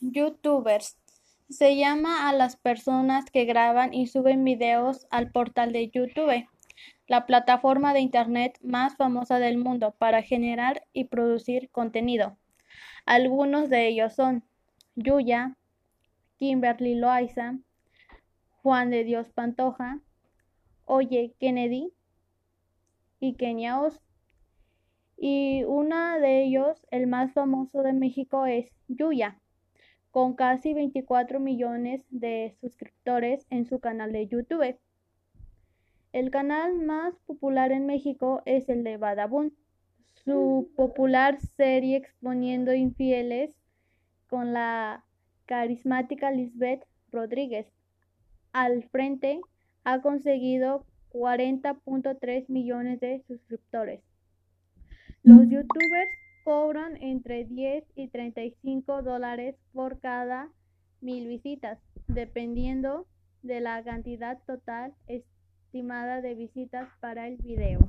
Youtubers. Se llama a las personas que graban y suben videos al portal de YouTube, la plataforma de internet más famosa del mundo para generar y producir contenido. Algunos de ellos son Yuya, Kimberly Loaiza, Juan de Dios Pantoja, Oye Kennedy y Kenia Oz. Y uno de ellos, el más famoso de México, es Yuya con casi 24 millones de suscriptores en su canal de YouTube. El canal más popular en México es el de Badabun, su popular serie exponiendo infieles con la carismática Lisbeth Rodríguez. Al frente ha conseguido 40.3 millones de suscriptores. Los youtubers cobran entre 10 y 35 dólares por cada mil visitas, dependiendo de la cantidad total estimada de visitas para el video.